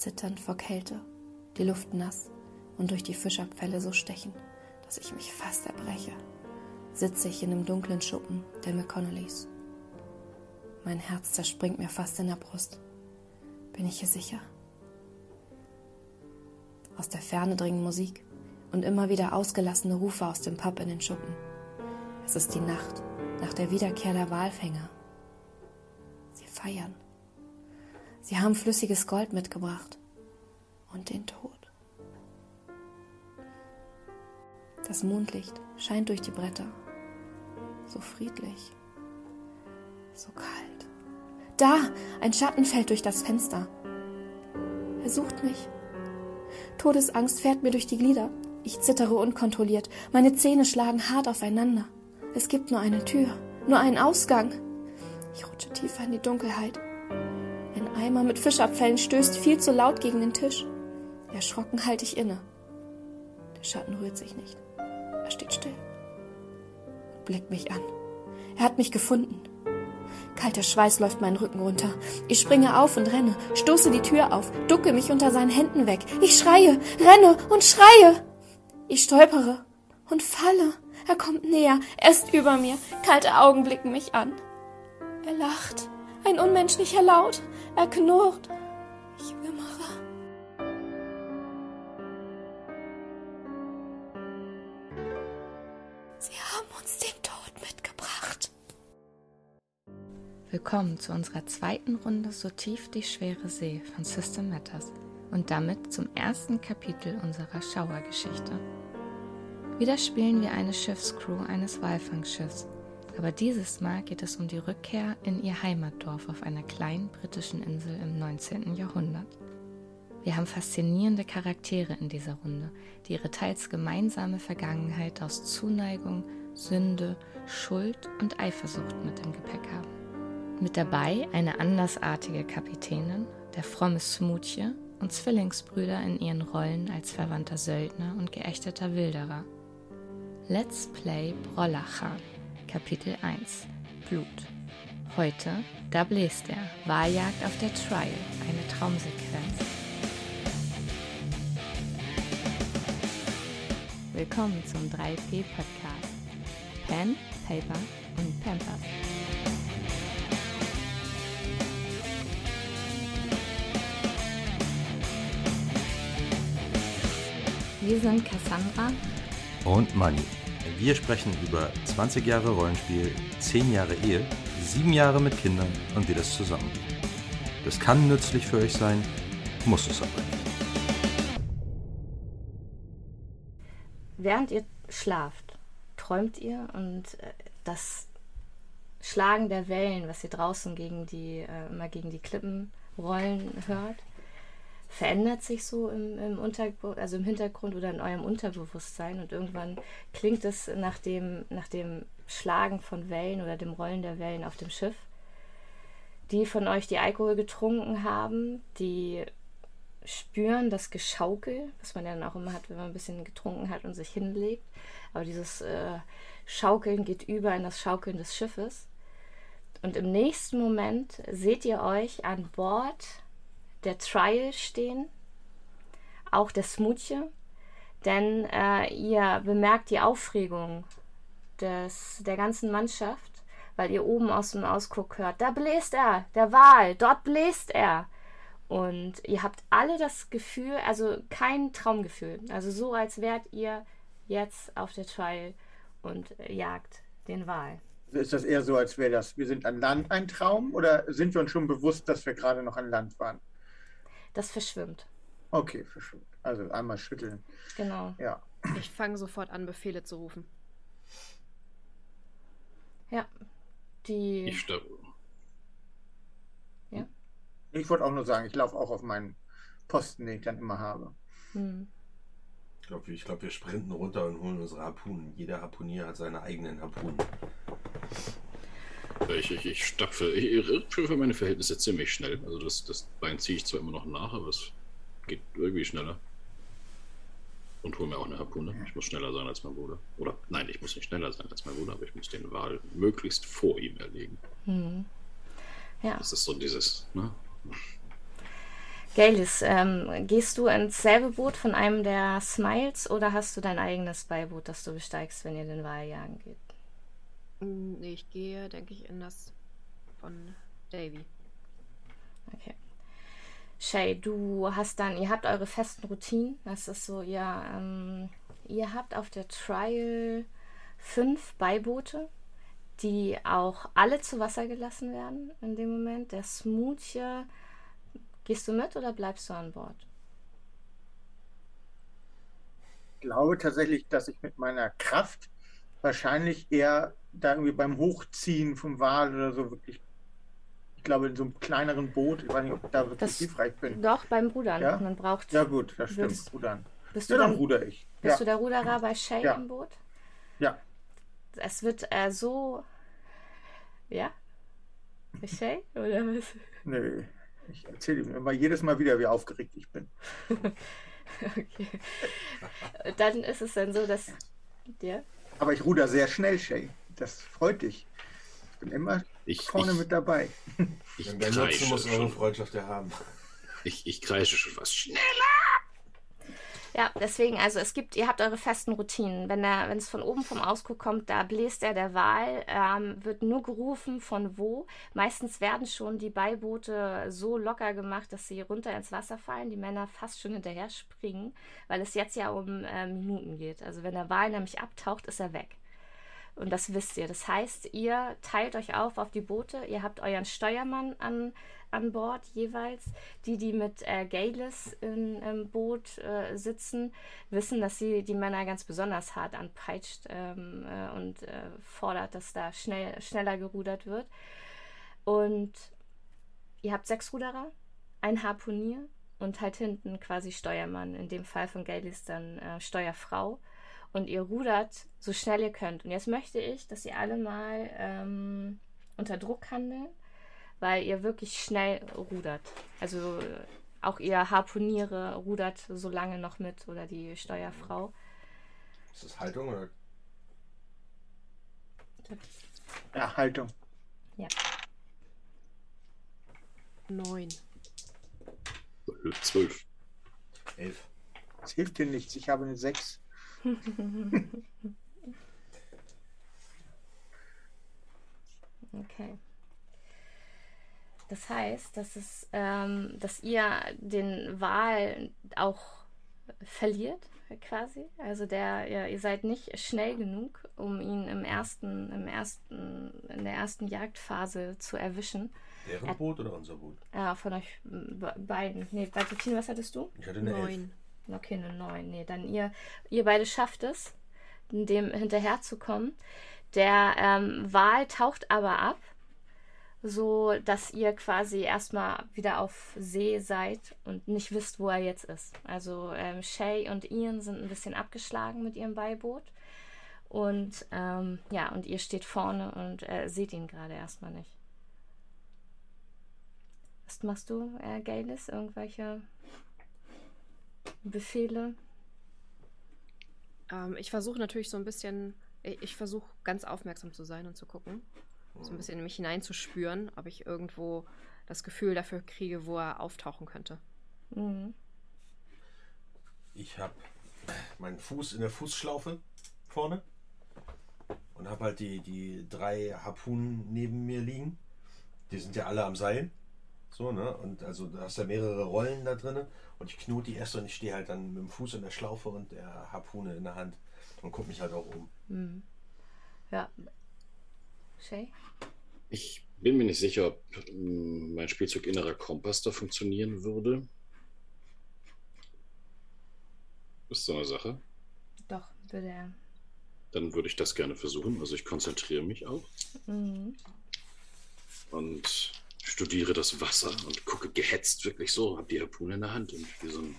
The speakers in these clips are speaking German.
zitternd vor Kälte, die Luft nass und durch die Fischabfälle so stechen, dass ich mich fast erbreche, sitze ich in dem dunklen Schuppen der McConnellys. Mein Herz zerspringt mir fast in der Brust. Bin ich hier sicher? Aus der Ferne dringen Musik und immer wieder ausgelassene Rufe aus dem Pub in den Schuppen. Es ist die Nacht nach der Wiederkehr der Walfänger. Sie feiern. Sie haben flüssiges Gold mitgebracht und den Tod. Das Mondlicht scheint durch die Bretter. So friedlich. So kalt. Da! Ein Schatten fällt durch das Fenster. Er sucht mich. Todesangst fährt mir durch die Glieder. Ich zittere unkontrolliert. Meine Zähne schlagen hart aufeinander. Es gibt nur eine Tür, nur einen Ausgang. Ich rutsche tiefer in die Dunkelheit. Eimer mit Fischabfällen stößt viel zu laut gegen den Tisch. Erschrocken halte ich inne. Der Schatten rührt sich nicht. Er steht still blickt mich an. Er hat mich gefunden. Kalter Schweiß läuft meinen Rücken runter. Ich springe auf und renne, stoße die Tür auf, ducke mich unter seinen Händen weg. Ich schreie, renne und schreie. Ich stolpere und falle. Er kommt näher, er ist über mir. Kalte Augen blicken mich an. Er lacht, ein unmenschlicher Laut. Er knurrt. Ich wimmere. Sie haben uns den Tod mitgebracht. Willkommen zu unserer zweiten Runde So tief die schwere See von System Matters und damit zum ersten Kapitel unserer Schauergeschichte. Wieder spielen wir eine Schiffscrew eines Walfangschiffs, aber dieses Mal geht es um die Rückkehr in ihr Heimatdorf auf einer kleinen britischen Insel im 19. Jahrhundert. Wir haben faszinierende Charaktere in dieser Runde, die ihre teils gemeinsame Vergangenheit aus Zuneigung, Sünde, Schuld und Eifersucht mit im Gepäck haben. Mit dabei eine andersartige Kapitänin, der fromme Smoothie und Zwillingsbrüder in ihren Rollen als verwandter Söldner und geächteter Wilderer. Let's Play Brollachan, Kapitel 1 Blut. Heute, da bläst er, Wahljagd auf der Trial, eine Traumsequenz. Willkommen zum 3P Podcast. Pen, Paper und Pampers. Wir sind Cassandra und Money. Wir sprechen über 20 Jahre Rollenspiel, 10 Jahre Ehe, 7 Jahre mit Kindern und wie das zusammengeht. Das kann nützlich für euch sein, muss es aber nicht. Während ihr schlaft, träumt ihr und äh, das Schlagen der Wellen, was ihr draußen gegen die, äh, immer gegen die Klippen rollen hört, verändert sich so im, im, Untergrund, also im Hintergrund oder in eurem Unterbewusstsein und irgendwann klingt es nach dem, nach dem Schlagen von Wellen oder dem Rollen der Wellen auf dem Schiff. Die von euch, die Alkohol getrunken haben, die spüren das Geschaukel, was man ja dann auch immer hat, wenn man ein bisschen getrunken hat und sich hinlegt. Aber dieses äh, Schaukeln geht über in das Schaukeln des Schiffes. Und im nächsten Moment seht ihr euch an Bord der Trial stehen, auch der Smoothie, denn äh, ihr bemerkt die Aufregung des, der ganzen Mannschaft, weil ihr oben aus dem Ausguck hört, da bläst er, der Wal, dort bläst er. Und ihr habt alle das Gefühl, also kein Traumgefühl, also so, als wärt ihr jetzt auf der Trial und jagt den Wal. Ist das eher so, als wäre das, wir sind an Land ein Traum oder sind wir uns schon bewusst, dass wir gerade noch an Land waren? Das verschwimmt. Okay, verschwimmt. Also einmal schütteln. Genau. Ja. Ich fange sofort an, Befehle zu rufen. Ja. Die. Ich sterbe. Ja. Ich wollte auch nur sagen, ich laufe auch auf meinen Posten, den ich dann immer habe. Hm. Ich glaube, ich glaub, wir sprinten runter und holen unsere Harpunen. Jeder Harpunier hat seine eigenen Harpunen. Ich, ich, ich stapfe ich, für meine Verhältnisse ziemlich schnell. Also das, das Bein ziehe ich zwar immer noch nach, aber es geht irgendwie schneller. Und hole mir auch eine Harpune. Ich muss schneller sein als mein Bruder. Oder nein, ich muss nicht schneller sein als mein Bruder, aber ich muss den Wal möglichst vor ihm erlegen. Hm. Ja. Das ist so dieses, ne? Galis, ähm, gehst du ins selbe Boot von einem der Smiles oder hast du dein eigenes Beiboot, das du besteigst, wenn ihr den Wal jagen geht? Mm, Nee, ich gehe, denke ich, in das von Davy. Okay. Shay, du hast dann, ihr habt eure festen Routinen. Das ist so, ihr, ähm, ihr habt auf der Trial fünf Beiboote, die auch alle zu Wasser gelassen werden in dem Moment. Der Smoothie, gehst du mit oder bleibst du an Bord? Ich glaube tatsächlich, dass ich mit meiner Kraft wahrscheinlich eher da irgendwie beim Hochziehen vom Wal oder so wirklich, ich glaube, in so einem kleineren Boot, ich weiß nicht, ob ich da wirklich Das- hilfreich bin. Doch, beim Rudern. Ja? Man braucht. Ja, gut, das stimmt. Willst- Rudern. Bist Ja, du dann dann, ruder ich. bist Ja. du der Ruderer bei Shay Ja. im Boot? Ja. Es wird äh, so. Ja? Bei Shay? Oder was? Nö. Ich erzähle ihm immer jedes Mal wieder, wie aufgeregt ich bin. Okay. Dann ist es dann so, dass. Ja? Aber ich ruder sehr schnell, Shay. Das freut dich. Ich bin immer Ich, vorne ich, mit dabei. ich Denn der Nutzen muss eure schon. Freundschaft ja haben. Ich, ich kreische schon fast schnell. Ja, deswegen, also es gibt, ihr habt eure festen Routinen. Wenn der, wenn es von oben vom Ausguck kommt, da bläst er der Wal, ähm, wird nur gerufen von wo. Meistens werden schon die Beiboote so locker gemacht, dass sie runter ins Wasser fallen, die Männer fast schon hinterher springen, weil es jetzt ja um äh, Minuten geht. Also wenn der Wal nämlich abtaucht, ist er weg. Und das wisst ihr. Das heißt, ihr teilt euch auf auf die Boote. Ihr habt euren Steuermann an, an Bord jeweils. Die, die mit äh, Galis in, im Boot äh, sitzen, wissen, dass sie die Männer ganz besonders hart anpeitscht ähm, äh, und äh, fordert, dass da schnell, schneller gerudert wird. Und ihr habt sechs Ruderer, ein Harpunier und halt hinten quasi Steuermann. In dem Fall von Galis dann äh, Steuerfrau und ihr rudert so schnell ihr könnt. Und jetzt möchte ich, dass ihr alle mal ähm, unter Druck handeln, weil ihr wirklich schnell rudert. Also äh, auch ihr Harpuniere rudert so lange noch mit oder die Steuerfrau. Ist das Haltung oder? Ja, Haltung. Neun. Zwölf. Elf. Es hilft dir nichts. Ich habe eine 6. Okay. Das heißt, dass es, ähm, dass ihr den Wal auch verliert, quasi. Also der, ihr, ihr seid nicht schnell genug, um ihn im ersten, im ersten, in der ersten Jagdphase zu erwischen. Deren Boot oder unser Boot? Ja, von euch be- beiden. Nee, bei Tine, was hattest du? Ich hatte eine Elf. Neun. Okay, eine 9. Nee, dann ihr, ihr beide schafft es, dem hinterherzukommen. Der ähm, Wal taucht aber ab, so dass ihr quasi erstmal wieder auf See seid und nicht wisst, wo er jetzt ist. Also ähm, Shay und Ian sind ein bisschen abgeschlagen mit ihrem Beiboot. Und ähm, ja, und ihr steht vorne und äh, seht ihn gerade erstmal nicht. Was machst du, äh, Galis? Irgendwelche Befehle? Ähm, ich versuche natürlich so ein bisschen, ich, ich versuche ganz aufmerksam zu sein und zu gucken. So ein bisschen in mich hineinzuspüren, ob ich irgendwo das Gefühl dafür kriege, wo er auftauchen könnte. Mhm. Ich habe meinen Fuß in der Fußschlaufe vorne und habe halt die, die drei Harpunen neben mir liegen. Die sind ja alle am Seil. So, ne? Und also da hast ja mehrere Rollen da drin. Und ich knote die erst und ich stehe halt dann mit dem Fuß in der Schlaufe und der Harpune in der Hand und gucke mich halt auch um. Mhm. Ja. Shay? Ich bin mir nicht sicher, ob ähm, mein Spielzeug innerer Kompass da funktionieren würde. Ist so eine Sache. Doch, würde er. Dann würde ich das gerne versuchen. Also ich konzentriere mich auch Mhm. und studiere das Wasser und gucke gehetzt wirklich so, habe die Harpune in der Hand und wie so ein,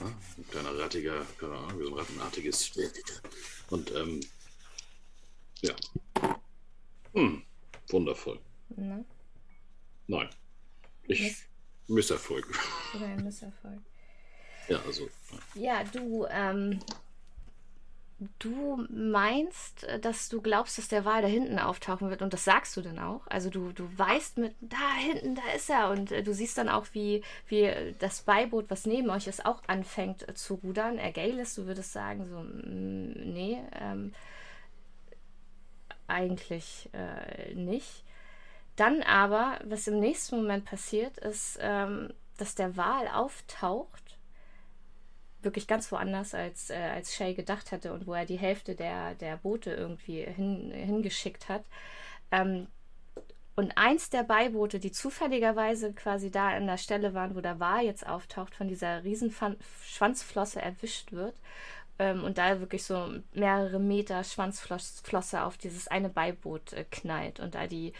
ja, ein kleiner rattiger, keine Ahnung, wie so ein rattenartiges und ähm, ja. Hm, wundervoll. Ne? Nein. Ich Miss- Misserfolg. Oder ein Misserfolg. Ja, also. Ja, du, ähm, du meinst, äh, dass du glaubst, dass der Wal da hinten auftauchen wird und das sagst du dann auch. Also du, du weißt mit, da hinten, da ist er und äh, du siehst dann auch, wie, wie das Beiboot, was neben euch ist, auch anfängt äh, zu rudern. Ergalis, du würdest sagen, so, mm, nee, ähm, eigentlich äh, nicht. Dann aber, was im nächsten Moment passiert, ist, ähm, dass der Wal auftaucht wirklich ganz woanders, als, äh, als Shay gedacht hatte und wo er die Hälfte der, der Boote irgendwie hin, hingeschickt hat. Ähm, und eins der Beiboote, die zufälligerweise quasi da an der Stelle waren, wo der Wal jetzt auftaucht, von dieser riesen Schwanzflosse erwischt wird ähm, und da wirklich so mehrere Meter Schwanzflosse auf dieses eine Beiboot äh, knallt und da die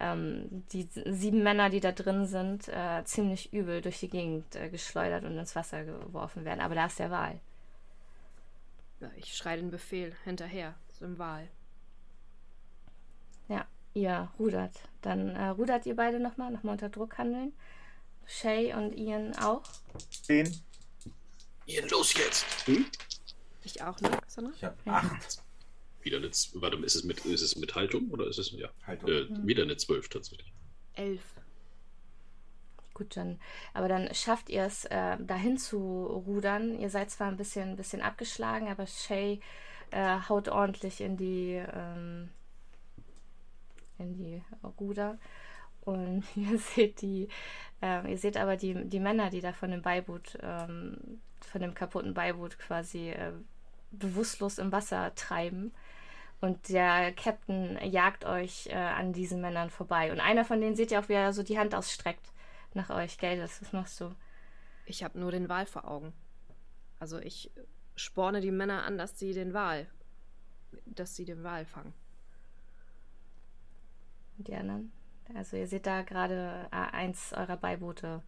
ähm, die sieben Männer, die da drin sind, äh, ziemlich übel durch die Gegend äh, geschleudert und ins Wasser geworfen werden. Aber da ist der Wal. Ja, ich schreie den Befehl hinterher zum Wal. Ja, ihr rudert. Dann äh, rudert ihr beide nochmal, nochmal unter Druck handeln. Shay und Ian auch. Zehn. Ian, los jetzt! Hm? Ich auch, ne? Sondern? Ich habe acht. Wieder eine, warte, ist es mit, ist es mit Haltung oder ist es, ja, Haltung. Äh, wieder eine 12 tatsächlich. Elf. Gut, dann, aber dann schafft ihr es, äh, dahin zu rudern. Ihr seid zwar ein bisschen, ein bisschen abgeschlagen, aber Shay äh, haut ordentlich in die, ähm, in die Ruder. Und ihr seht die, äh, ihr seht aber die, die Männer, die da von dem Beiboot, ähm, von dem kaputten Beiboot quasi äh, bewusstlos im Wasser treiben. Und der Captain jagt euch äh, an diesen Männern vorbei. Und einer von denen seht ihr auch, wie er so die Hand ausstreckt nach euch. Geldes, was machst du? Ich habe nur den Wal vor Augen. Also ich sporne die Männer an, dass sie den Wal, dass sie den Wal fangen. Und die anderen? Also ihr seht da gerade äh, eins eurer Beiboote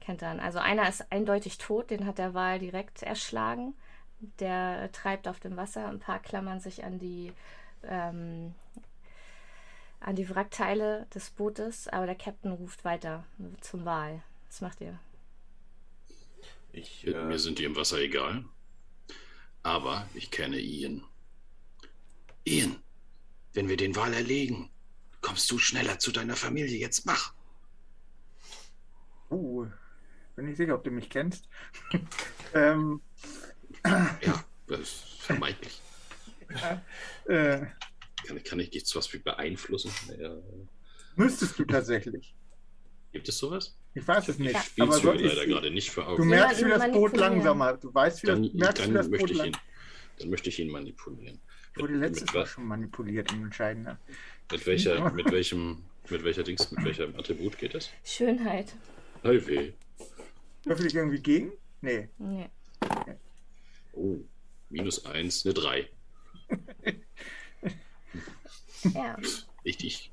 kentern. Also einer ist eindeutig tot, den hat der Wal direkt erschlagen der treibt auf dem Wasser. Ein paar klammern sich an die, ähm, an die Wrackteile des Bootes, aber der Captain ruft weiter zum Wal. Was macht ihr? Ich, äh, Mir sind die im Wasser egal. Aber ich kenne Ian. Ian, wenn wir den Wal erlegen, kommst du schneller zu deiner Familie. Jetzt mach. Uh, bin nicht sicher, ob du mich kennst. ähm, ja, das ist vermeintlich. Ja, äh, kann, kann ich dich zu was beeinflussen? Ja. Müsstest du tatsächlich. Gibt es sowas? Ich weiß es nicht. Ich aber so leider ich, gerade nicht für Augen. Du merkst, wie das Boot langsamer. Du weißt, wie dann, das, merkst, dann wie das möchte Boot ich ihn, Dann möchte ich ihn manipulieren. Ich wurde letztes Mal schon manipuliert im Entscheidenden. Mit welcher, mit welchem, mit welcher Dings, mit welchem Attribut geht das? Schönheit. Hey weh. Würfel ich irgendwie gegen? Nee. Nee. Okay. Oh, minus eins, eine drei. ja. Ich, ich,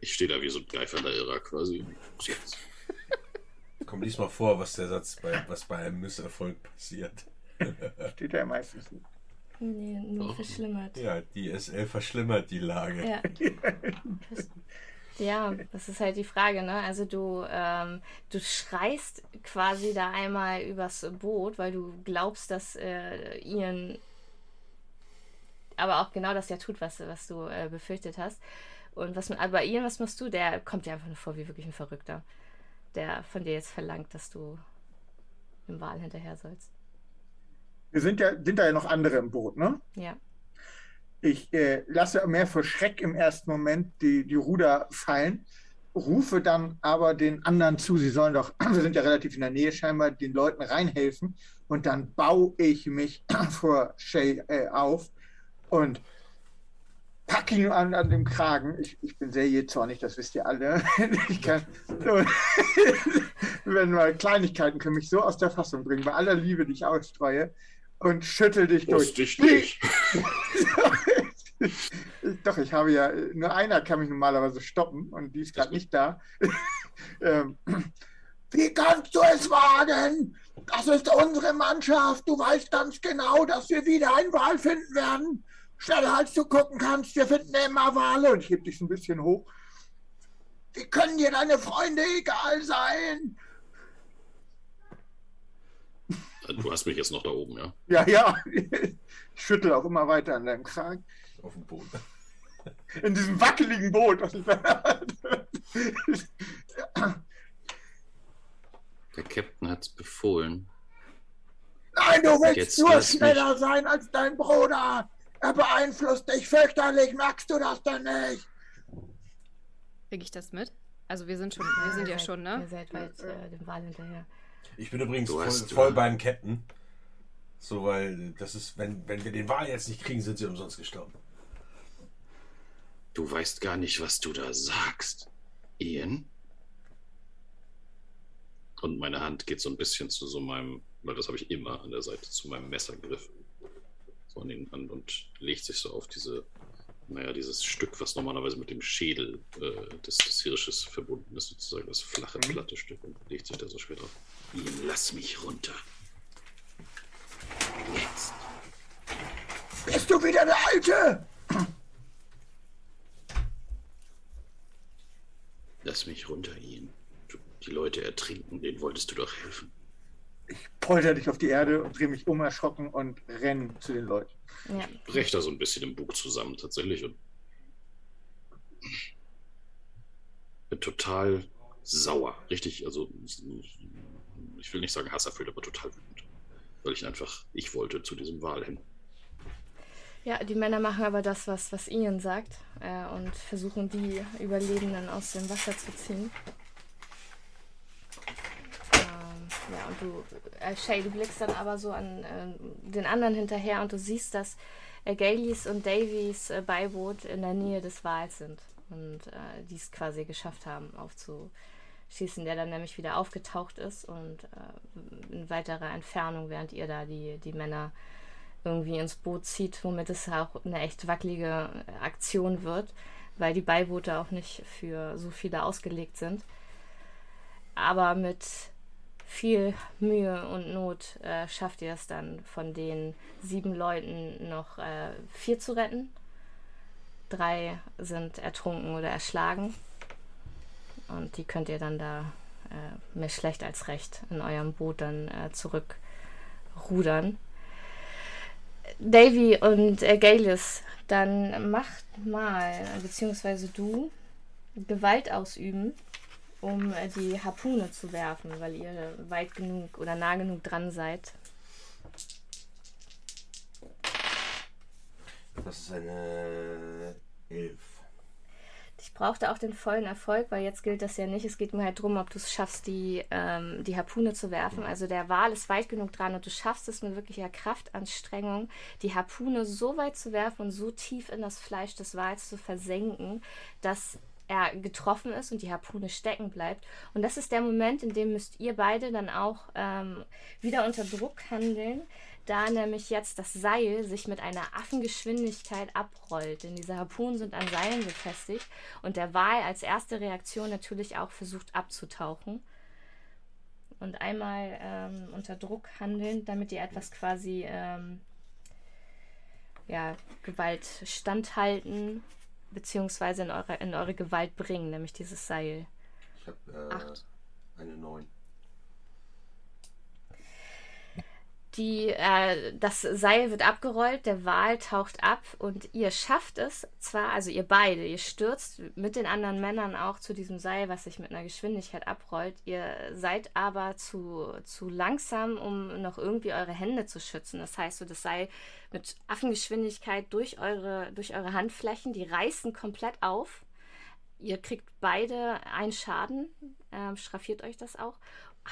ich stehe da wie so ein geifernder Irrer quasi. Jetzt. Komm, lies mal vor, was der Satz bei, was bei einem Misserfolg passiert. Steht ja meistens nicht. Nee, nur oh. verschlimmert. Ja, die SL verschlimmert die Lage. Ja. Ja, das ist halt die Frage, ne? Also du, ähm, du schreist quasi da einmal übers Boot, weil du glaubst, dass äh, Ian aber auch genau das ja tut, was, was du äh, befürchtet hast. Und was aber Ian, was machst du? Der kommt dir einfach nur vor wie wirklich ein Verrückter, der von dir jetzt verlangt, dass du im Wal hinterher sollst. Wir sind ja, sind da ja noch andere im Boot, ne? Ja. Ich äh, lasse mehr für Schreck im ersten Moment die, die Ruder fallen, rufe dann aber den anderen zu, sie sollen doch, wir sind ja relativ in der Nähe scheinbar, den Leuten reinhelfen. Und dann baue ich mich vor Shay äh, auf und packe ihn an, an dem Kragen. Ich, ich bin sehr jähzornig, das wisst ihr alle. Ich kann, so, wenn mal Kleinigkeiten können mich so aus der Fassung bringen, bei aller Liebe, die ich ausstreue und schüttel dich durch. Dich nicht. Doch, ich habe ja, nur einer kann mich normalerweise stoppen und die ist gerade nicht da. ähm, wie kannst du es wagen? Das ist unsere Mannschaft. Du weißt ganz genau, dass wir wieder einen Wal finden werden. Schneller als du gucken kannst, wir finden immer Wale. Und ich heb dich ein bisschen hoch. Wie können dir deine Freunde egal sein? Du hast mich jetzt noch da oben, ja? Ja, ja. Ich schüttel auch immer weiter an deinem Kragen. Auf dem Boden. In diesem wackeligen Boot. was ich- Der Captain hat's befohlen. Nein, du willst Jetzt nur lass mich- schneller sein als dein Bruder. Er beeinflusst dich fürchterlich. Merkst du das denn nicht? Kriege ich das mit? Also wir sind schon, wir sind Ihr ja seid- schon, Ihr ne? seid weit äh, dem Wal hinterher. Ich bin übrigens voll, hast- voll beim Captain. So, weil das ist, wenn, wenn wir den Wal jetzt nicht kriegen, sind sie umsonst gestorben. Du weißt gar nicht, was du da sagst. Ian? Und meine Hand geht so ein bisschen zu so meinem, weil das habe ich immer an der Seite, zu meinem Messergriff. So an den an und legt sich so auf diese, naja, dieses Stück, was normalerweise mit dem Schädel äh, des, des Hirsches verbunden ist, sozusagen das flache, platte Stück und legt sich da so schwer drauf. Ian, lass mich runter. Jetzt. Bist du wieder der Alte? Lass mich runter, Ian. Du, die Leute ertrinken, denen wolltest du doch helfen. Polter dich auf die Erde und drehe mich um erschrocken und renn zu den Leuten. Ja. breche da so ein bisschen im Bug zusammen tatsächlich und bin total sauer. Richtig, also ich will nicht sagen hasserfüllt, aber total wütend. Weil ich einfach, ich wollte zu diesem Wal hin. Ja, die Männer machen aber das, was, was Ian sagt äh, und versuchen die Überlebenden aus dem Wasser zu ziehen. Ähm, ja, und du, äh, Shay, du blickst dann aber so an äh, den anderen hinterher und du siehst, dass äh, Galeys und Davies äh, Beiboot in der Nähe des Wals sind und äh, die es quasi geschafft haben aufzuschießen, der dann nämlich wieder aufgetaucht ist und äh, in weiterer Entfernung, während ihr da die, die Männer irgendwie ins Boot zieht, womit es auch eine echt wackelige Aktion wird, weil die Beiboote auch nicht für so viele ausgelegt sind. Aber mit viel Mühe und Not äh, schafft ihr es dann, von den sieben Leuten noch äh, vier zu retten. Drei sind ertrunken oder erschlagen. Und die könnt ihr dann da äh, mehr schlecht als recht in eurem Boot dann äh, zurückrudern. Davy und äh, Galis, dann macht mal, beziehungsweise du, Gewalt ausüben, um äh, die Harpune zu werfen, weil ihr weit genug oder nah genug dran seid. Das ist eine Elf. Brauchte auch den vollen Erfolg, weil jetzt gilt das ja nicht. Es geht mir halt darum, ob du es schaffst, die, ähm, die Harpune zu werfen. Also der Wal ist weit genug dran und du schaffst es mit wirklicher Kraftanstrengung, die Harpune so weit zu werfen und so tief in das Fleisch des Wals zu versenken, dass er getroffen ist und die Harpune stecken bleibt. Und das ist der Moment, in dem müsst ihr beide dann auch ähm, wieder unter Druck handeln, da nämlich jetzt das Seil sich mit einer Affengeschwindigkeit abrollt. Denn diese Harpunen sind an Seilen befestigt und der Wal als erste Reaktion natürlich auch versucht abzutauchen. Und einmal ähm, unter Druck handeln, damit ihr etwas quasi ähm, ja, Gewalt standhalten beziehungsweise in eure, in eure Gewalt bringen, nämlich dieses Seil. Ich habe äh, eine Neun. Die, äh, das Seil wird abgerollt, der Wal taucht ab und ihr schafft es zwar, also ihr beide, ihr stürzt mit den anderen Männern auch zu diesem Seil, was sich mit einer Geschwindigkeit abrollt. Ihr seid aber zu, zu langsam, um noch irgendwie eure Hände zu schützen. Das heißt, so das Seil mit Affengeschwindigkeit durch eure, durch eure Handflächen, die reißen komplett auf. Ihr kriegt beide einen Schaden, ähm, schraffiert euch das auch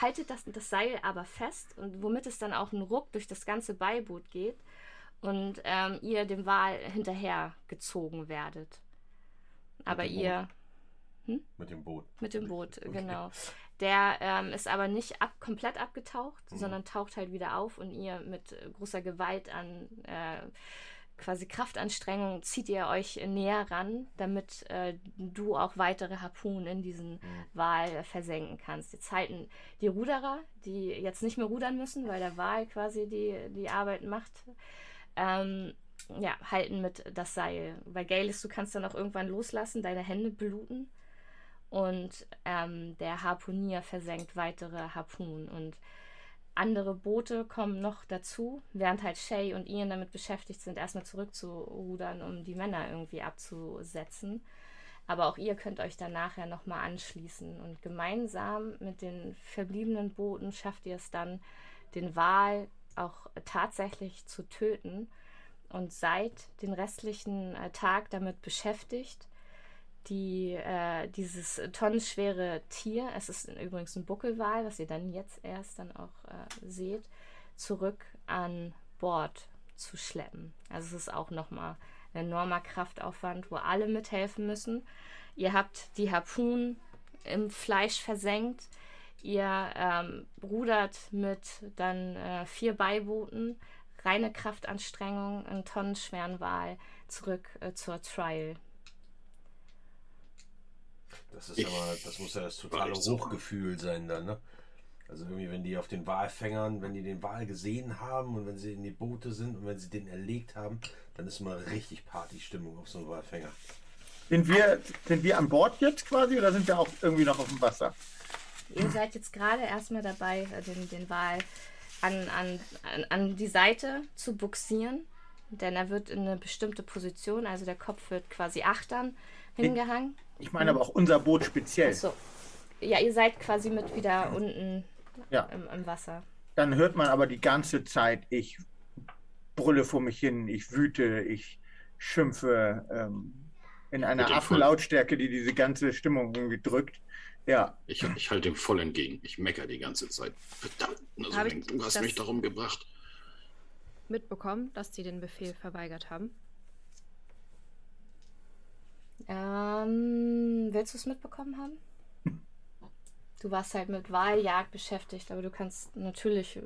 haltet das, das Seil aber fest und womit es dann auch einen Ruck durch das ganze Beiboot geht und ähm, ihr dem Wal hinterher gezogen werdet. Aber ihr Mit dem Boot. mit dem Boot, Okay. genau. Der ähm, ist aber nicht ab, komplett abgetaucht, Mhm. sondern taucht halt wieder auf und ihr mit äh, großer Gewalt an äh, quasi Kraftanstrengung zieht ihr euch näher ran, damit äh, du auch weitere Harpunen in diesen Wal äh, versenken kannst. Jetzt halten die Ruderer, die jetzt nicht mehr rudern müssen, weil der Wal quasi die, die Arbeit macht, ähm, ja, halten mit das Seil. Bei Galis, du kannst dann auch irgendwann loslassen, deine Hände bluten und ähm, der Harpunier versenkt weitere Harpunen und andere Boote kommen noch dazu, während halt Shay und Ian damit beschäftigt sind, erstmal zurückzurudern, um die Männer irgendwie abzusetzen. Aber auch ihr könnt euch dann nachher nochmal anschließen. Und gemeinsam mit den verbliebenen Booten schafft ihr es dann, den Wal auch tatsächlich zu töten und seid den restlichen äh, Tag damit beschäftigt, die, äh, dieses tonnenschwere Tier, es ist übrigens ein Buckelwal, was ihr dann jetzt erst dann auch äh, seht, zurück an Bord zu schleppen. Also es ist auch nochmal ein enormer Kraftaufwand, wo alle mithelfen müssen. Ihr habt die Harpunen im Fleisch versenkt. Ihr ähm, rudert mit dann äh, vier Beibooten, reine Kraftanstrengung, einen tonnenschweren Wal zurück äh, zur Trial. Das ist aber, das muss ja das totale Hochgefühl sein dann, ne? Also irgendwie, wenn die auf den Walfängern, wenn die den Wal gesehen haben und wenn sie in die Boote sind und wenn sie den erlegt haben, dann ist mal richtig Partystimmung auf so einem Walfänger. Sind wir, sind wir an Bord jetzt quasi oder sind wir auch irgendwie noch auf dem Wasser? Ihr seid jetzt gerade erstmal dabei, äh, den, den Wal an, an, an, an die Seite zu buxieren. Denn er wird in eine bestimmte Position, also der Kopf wird quasi achtern hingehangen. Ich meine aber auch unser Boot speziell. Achso. Ja, ihr seid quasi mit wieder unten Ja. im, im Wasser. Dann hört man aber die ganze Zeit, ich brülle vor mich hin, ich wüte, ich schimpfe ähm, in einer dem Affenlautstärke, die diese ganze Stimmung irgendwie drückt. Ja, Ich, ich halte ihm voll entgegen. Ich meckere die ganze Zeit. Verdammt, also, du hast mich darum gebracht. Mitbekommen, dass sie den Befehl verweigert haben. Ähm, willst du es mitbekommen haben? Du warst halt mit Wahljagd beschäftigt, aber du kannst natürlich.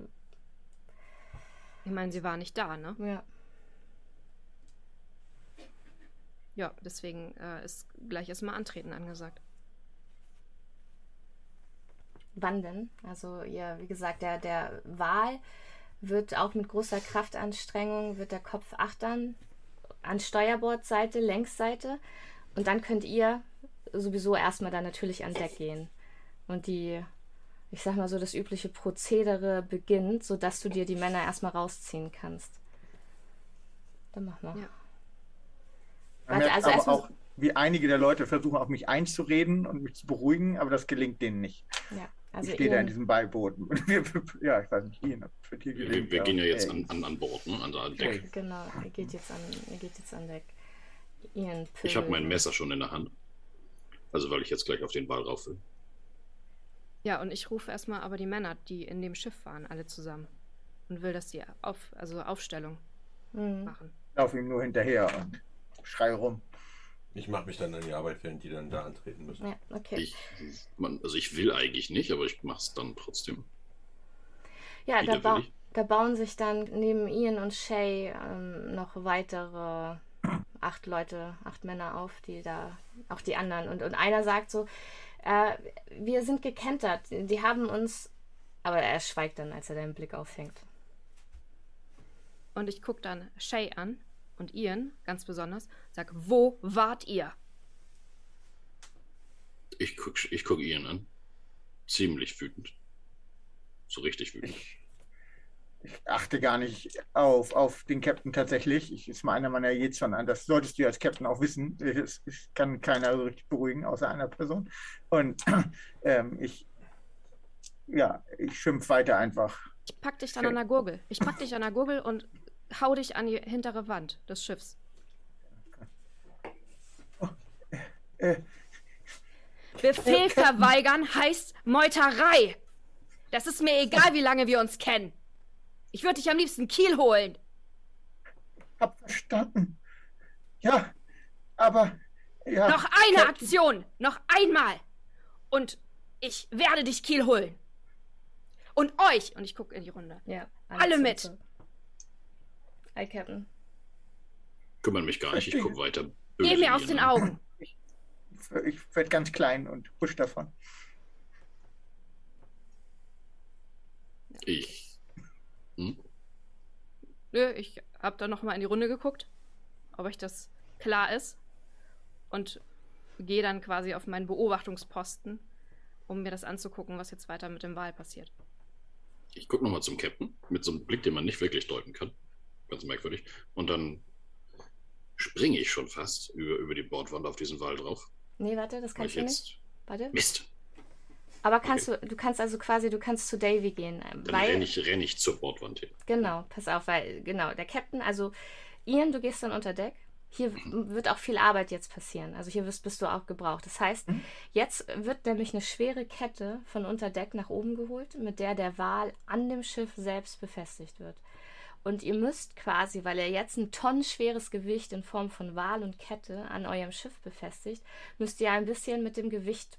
Ich meine, sie war nicht da, ne? Ja. Ja, deswegen äh, ist gleich erstmal Antreten angesagt. Wann denn? Also, ja, wie gesagt, der, der Wal wird auch mit großer Kraftanstrengung, wird der Kopf achtern, an Steuerbordseite, Längsseite. Und dann könnt ihr sowieso erstmal dann natürlich an Deck gehen. Und die, ich sag mal so, das übliche Prozedere beginnt, sodass du dir die Männer erstmal rausziehen kannst. Dann mach mal. Ja. Warte, merkt also aber erstmal- auch, wie einige der Leute versuchen, auf mich einzureden und mich zu beruhigen, aber das gelingt denen nicht. Ja, also ich stehe da in diesem wir, ja, ich weiß nicht, es für dir Wir, gelingt. wir gehen ja jetzt an, an, an Bord, ne? an der Deck. genau, ihr geht jetzt an, ihr geht jetzt an Deck. Ian Ich habe mein. Messer schon in der Hand. Also weil ich jetzt gleich auf den Ball rauf will. Ja, und ich rufe erstmal aber die Männer, die in dem Schiff waren, alle zusammen. Und will, dass die auf, also Aufstellung Mhm. machen. Lauf ihm nur hinterher und schrei rum. Ich mache mich dann an die Arbeit, während die dann da antreten müssen. Ja, okay. Ich, man, also ich will eigentlich nicht, aber ich mach's dann trotzdem. Ja, da, ba da bauen sich dann neben Ian und Shay ähm, noch weitere acht Leute, acht Männer auf, die da, auch die anderen. Und, und einer sagt so, äh, wir sind gekentert, die haben uns, aber er schweigt dann, als er deinen Blick auffängt. Und ich gucke dann Shay an und Ian, ganz besonders, sag, wo wart ihr? Ich guck, ich guck Ian an. Ziemlich wütend. So richtig wütend. Ich, ich achte gar nicht auf, auf den Captain tatsächlich. Ich ist mal einer meiner jetzt schon an. Das solltest du als Captain auch wissen. Es, es kann keiner so richtig beruhigen, außer einer Person. Und ähm, ich, ja, ich schimpf weiter einfach. Ich pack dich dann an der Gurgel. Ich pack dich an der Gurgel und hau dich an die hintere Wand des Schiffs. Äh, Befehl verweigern heißt Meuterei. Das ist mir egal, wie lange wir uns kennen. Ich würde dich am liebsten Kiel holen. hab verstanden. Ja, aber ja. Noch eine Captain, Aktion. Noch einmal. Und ich werde dich Kiel holen. Und euch. Und ich gucke in die Runde. Ja, Alle sind mit. Hi, Captain. Kümmern mich gar nicht, ich guck weiter. Geh mir aus den. Augen. Ich werde ganz klein und husch davon. Ich. Nö, ich habe da noch mal in die Runde geguckt, ob euch das klar ist. Und gehe dann quasi auf meinen Beobachtungsposten, um mir das anzugucken, was jetzt weiter mit dem Wal passiert. Ich gucke nochmal zum Captain mit so einem Blick, den man nicht wirklich deuten kann. Ganz merkwürdig. Und dann springe ich schon fast über, über die Bordwand auf diesen Wal drauf. Nee, warte, das kannst ich du nicht. Warte. Mist. Aber kannst du, du kannst also quasi, du kannst zu Davy gehen. Dann Weil, renne ich, renn ich zur Bordwand hin. Genau, pass auf, weil, genau, der Captain, also Ian, du gehst dann unter Deck. Hier w- wird auch viel Arbeit jetzt passieren. Also hier wirst, bist du auch gebraucht. Das heißt, jetzt wird nämlich eine schwere Kette von unter Deck nach oben geholt, mit der der Wal an dem Schiff selbst befestigt wird. Und ihr müsst quasi, weil er jetzt ein tonnenschweres Gewicht in Form von Wal und Kette an eurem Schiff befestigt, müsst ihr ein bisschen mit dem Gewicht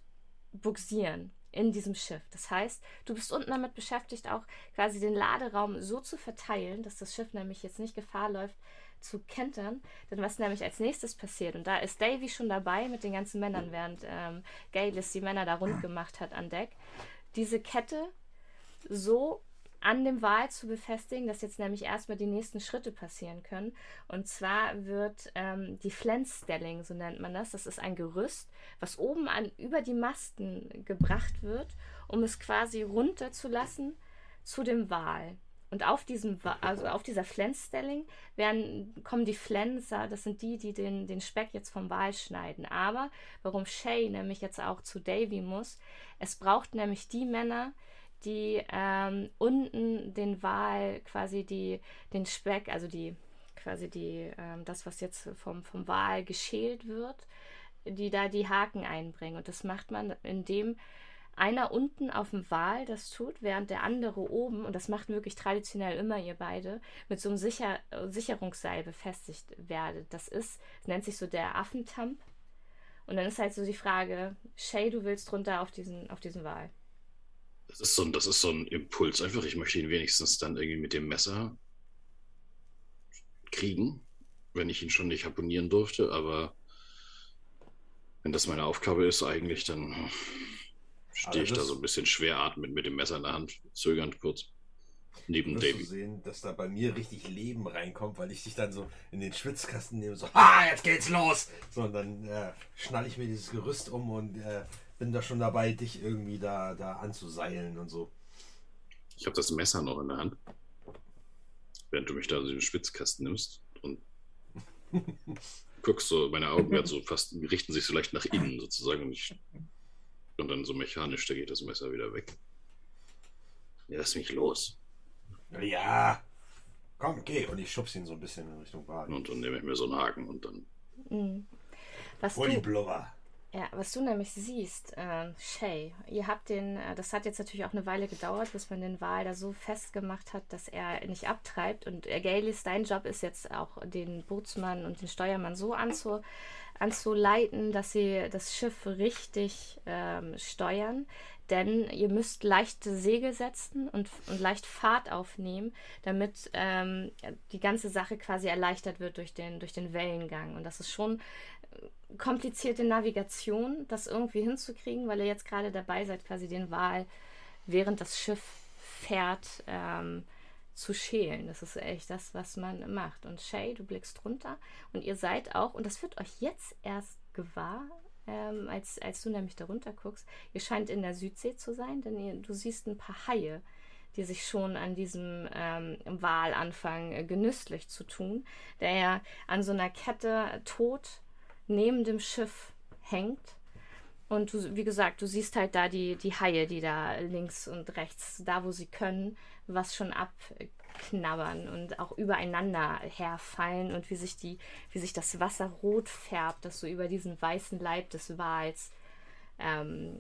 buxieren in diesem Schiff. Das heißt, du bist unten damit beschäftigt, auch quasi den Laderaum so zu verteilen, dass das Schiff nämlich jetzt nicht Gefahr läuft zu kentern. Denn was nämlich als nächstes passiert, und da ist Davy schon dabei mit den ganzen Männern, während ähm, Gaelis die Männer da rund gemacht hat an Deck, diese Kette so an dem Wal zu befestigen, dass jetzt nämlich erstmal die nächsten Schritte passieren können. Und zwar wird ähm, die Flensstelling, so nennt man das, das ist ein Gerüst, was oben an über die Masten gebracht wird, um es quasi runterzulassen zu dem Wal. Und auf diesem, also auf dieser Flensstelling werden, kommen die Flenser, das sind die, die den, den Speck jetzt vom Wal schneiden. Aber warum Shay nämlich jetzt auch zu Davy muss, es braucht nämlich die Männer, die ähm, unten den Wal quasi die, den Speck, also die quasi die, ähm, das, was jetzt vom, vom Wal geschält wird, die da die Haken einbringen. Und das macht man, indem einer unten auf dem Wal das tut, während der andere oben, und das macht wirklich traditionell immer ihr beide, mit so einem Sicher Sicherungsseil befestigt werdet. Das ist, das nennt sich so der Affentamp. Und dann ist halt so die Frage, Shay, du willst runter auf diesen, auf diesen Wal. Das ist, so ein, das ist so ein Impuls einfach. Ich möchte ihn wenigstens dann irgendwie mit dem Messer kriegen, wenn ich ihn schon nicht harponieren durfte. Aber wenn das meine Aufgabe ist, eigentlich, dann stehe ich da so ein bisschen schwer atmend mit dem Messer in der Hand, zögernd kurz. Neben wirst du Davy. sehen, dass da bei mir richtig Leben reinkommt, weil ich dich dann so in den Schwitzkasten nehme, so, ha, jetzt geht's los! So, und dann äh, schnall ich mir dieses Gerüst um und äh, bin da schon dabei, dich irgendwie da, da anzuseilen und so. Ich habe das Messer noch in der Hand. Während du mich da so in den Schwitzkasten nimmst und guckst so, meine Augen werden so fast, richten sich so leicht nach innen sozusagen und, ich, und dann so mechanisch stecke ich das Messer wieder weg. Ja, lass mich los. Ja, komm, geh. Und ich schubs ihn so ein bisschen in Richtung Wagen. Und dann nehme ich mir so einen Haken und dann. Mhm. Was die du, Blubber. Ja, was du nämlich siehst, ähm, Shay, ihr habt den, äh, das hat jetzt natürlich auch eine Weile gedauert, bis man den Wal da so festgemacht hat, dass er nicht abtreibt. Und äh, Gaelis, dein Job ist jetzt auch, den Bootsmann und den Steuermann so anzu, anzuleiten, dass sie das Schiff richtig ähm, steuern. Denn ihr müsst leichte Segel setzen und, und leicht Fahrt aufnehmen, damit ähm, die ganze Sache quasi erleichtert wird durch den, durch den Wellengang. Und das ist schon komplizierte Navigation, das irgendwie hinzukriegen, weil ihr jetzt gerade dabei seid, quasi den Wal, während das Schiff fährt, ähm, zu schälen. Das ist echt das, was man macht. Und Shay, du blickst runter und ihr seid auch, und das wird euch jetzt erst gewahr, ähm, als, als du nämlich da runter guckst, ihr scheint in der Südsee zu sein, denn ihr, du siehst ein paar Haie, die sich schon an diesem ähm, Wal anfangen, genüsslich zu tun, der ja an so einer Kette tot neben dem Schiff hängt. Und du, wie gesagt, du siehst halt da die, die Haie, die da links und rechts, da wo sie können, was schon abknabbern und auch übereinander herfallen und wie sich die, wie sich das Wasser rot färbt, das so über diesen weißen Leib des Wals ähm,